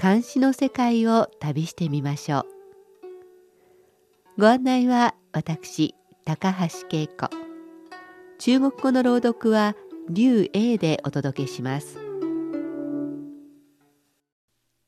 監視の世界を旅してみましょう。ご案内は私高橋恵子。中国語の朗読は劉英でお届けします。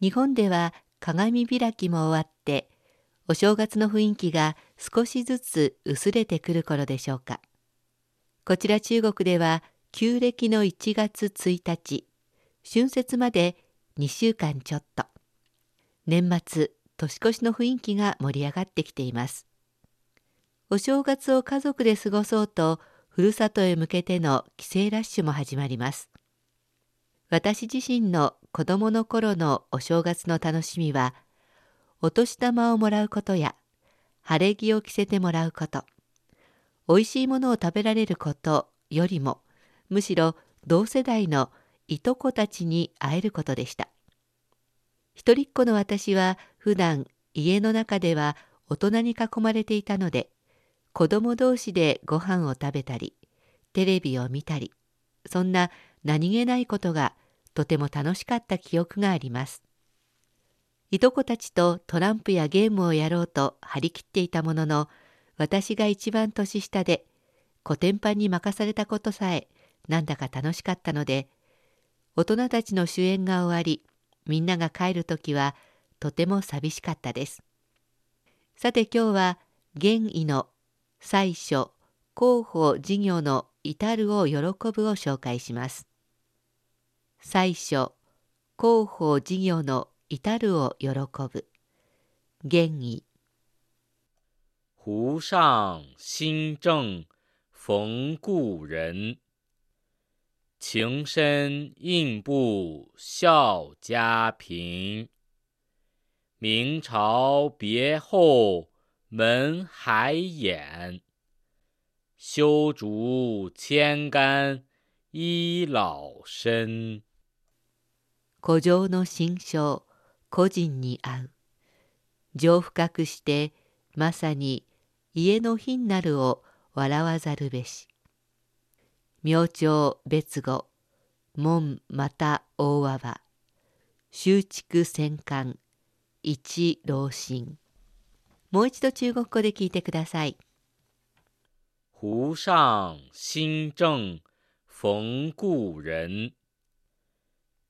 日本では鏡開きも終わってお正月の雰囲気が少しずつ薄れてくる頃でしょうか。こちら中国では旧暦の1月1日春節まで2週間ちょっと。年末年越しの雰囲気が盛り上がってきています。お正月を家族で過ごそうとふるさとへ向けての帰省ラッシュも始まります。私自身の子供の頃のお正月の楽しみはお年玉をもらうことや晴れ着を着せてもらうことおいしいものを食べられることよりもむしろ同世代のいとこたちに会えることでした。一人っ子の私は普段家の中では大人に囲まれていたので子供同士でご飯を食べたりテレビを見たりそんな何気ないことがとても楽しかった記憶があります。いとこたちとトランプやゲームをやろうと張り切っていたものの私が一番年下でコテンパンに任されたことさえなんだか楽しかったので大人たちの主演が終わりみんなが帰る時はとても寂しかったです。さて今日は現意の最初広報事業の至るを喜ぶを紹介します。最初広報事業の至るを喜ぶ。現意湖上新正逢故人，情深印布孝家贫。明朝别后门还掩，修竹千竿医老身。古城の新章個人に会う情深くしてまさに家の品なるを笑わざるべし明朝別語。門また大和。は修築戦艦。一老心もう一度中国語で聞いてください。湖上新正逢故人。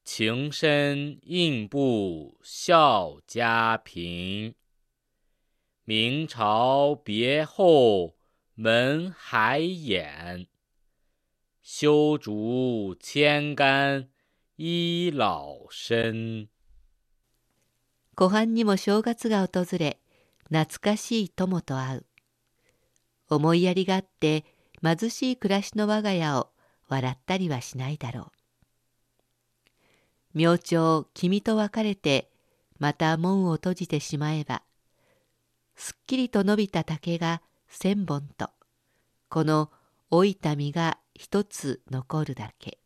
情深印布孝家贫明朝别后门还掩，修竹千竿医老身。湖畔にも正月が訪れ懐かしい友と会う思いやりがあって貧しい暮らしの我が家を笑ったりはしないだろう明朝君と別れてまた門を閉じてしまえばすっきりと伸びた竹が千本とこの老いた実が一つ残るだけ。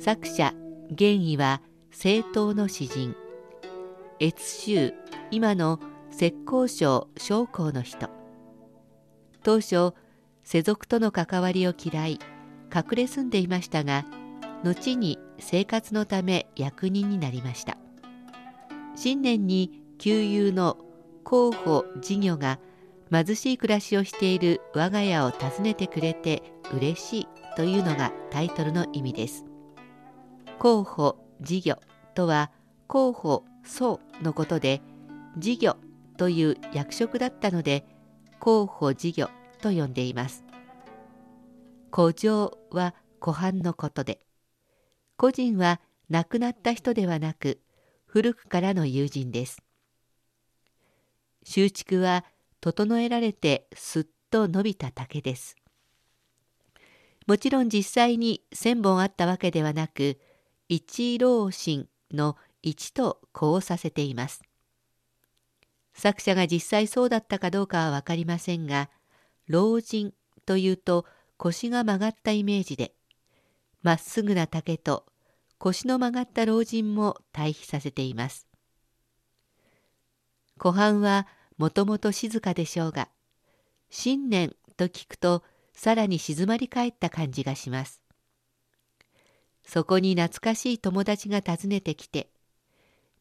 作者玄意は政党の詩人。越州今の浙江省将校の人。当初世俗との関わりを嫌い隠れ住んでいましたが後に生活のため役人になりました。新年に旧友の候補事業が貧しい暮らしをしている我が家を訪ねてくれて嬉しいというのがタイトルの意味です候補事業とは候補層のことで事業という役職だったので候補事業と呼んでいます古城は湖畔のことで個人は亡くなった人ではなく古くからの友人です。修築は整えられてすっと伸びた竹です。もちろん実際に1,000本あったわけではなく一老心の一とこうさせています。作者が実際そうだったかどうかは分かりませんが老人というと腰が曲がったイメージでまっすぐな竹と腰の曲がった老人も対比させています。湖畔はもともと静かでしょうが新年と聞くとさらに静まり返った感じがします。そこに懐かしい友達が訪ねてきて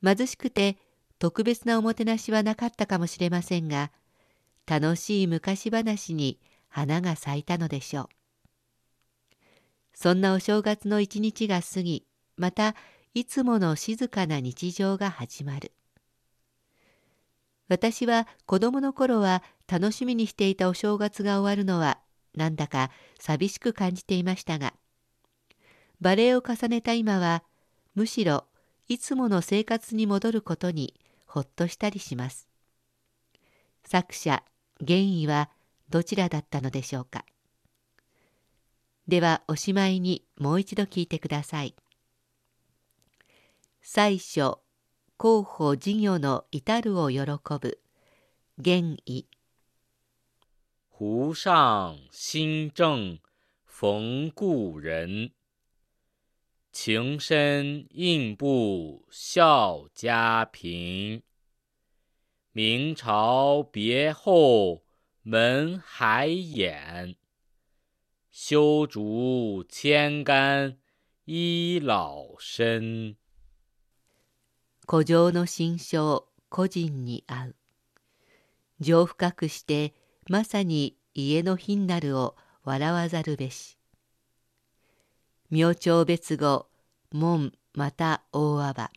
貧しくて特別なおもてなしはなかったかもしれませんが楽しい昔話に花が咲いたのでしょう。そんなお正月の一日が過ぎまたいつもの静かな日常が始まる。私は子供の頃は楽しみにしていたお正月が終わるのはなんだか寂しく感じていましたがバレエを重ねた今はむしろいつもの生活に戻ることにほっとしたりします。作者玄意はどちらだったのでしょうか。ではおしまいにもう一度聞いてください。最初候補事業の至るを喜ぶ玄意湖上新正逢故人情深应不孝家贫。明朝别后门还掩，修竹千竿依老身。古城の心象個人に会う。情深くしてまさに家の品なるを笑わざるべし。明朝別後門また大阿波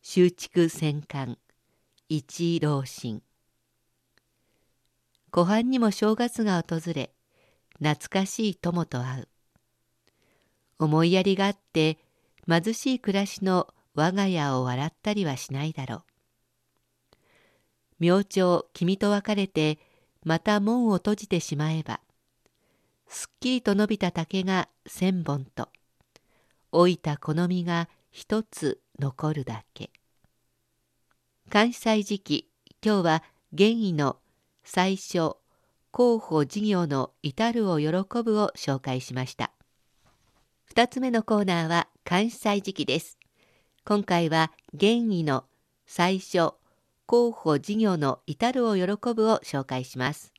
修築戦艦一老神湖畔にも正月が訪れ懐かしい友と会う思いやりがあって貧しい暮らしの我が家を笑ったりはしないだろう。明朝君と別れてまた門を閉じてしまえばすっきりと伸びた竹が千本と老いた好みが一つ残るだけ。関西時期今日は玄意の最初候補事業の至るを喜ぶを紹介しました。二つ目のコーナーは関西時期です。今回は原意の最初候補事業の至るを喜ぶを紹介します。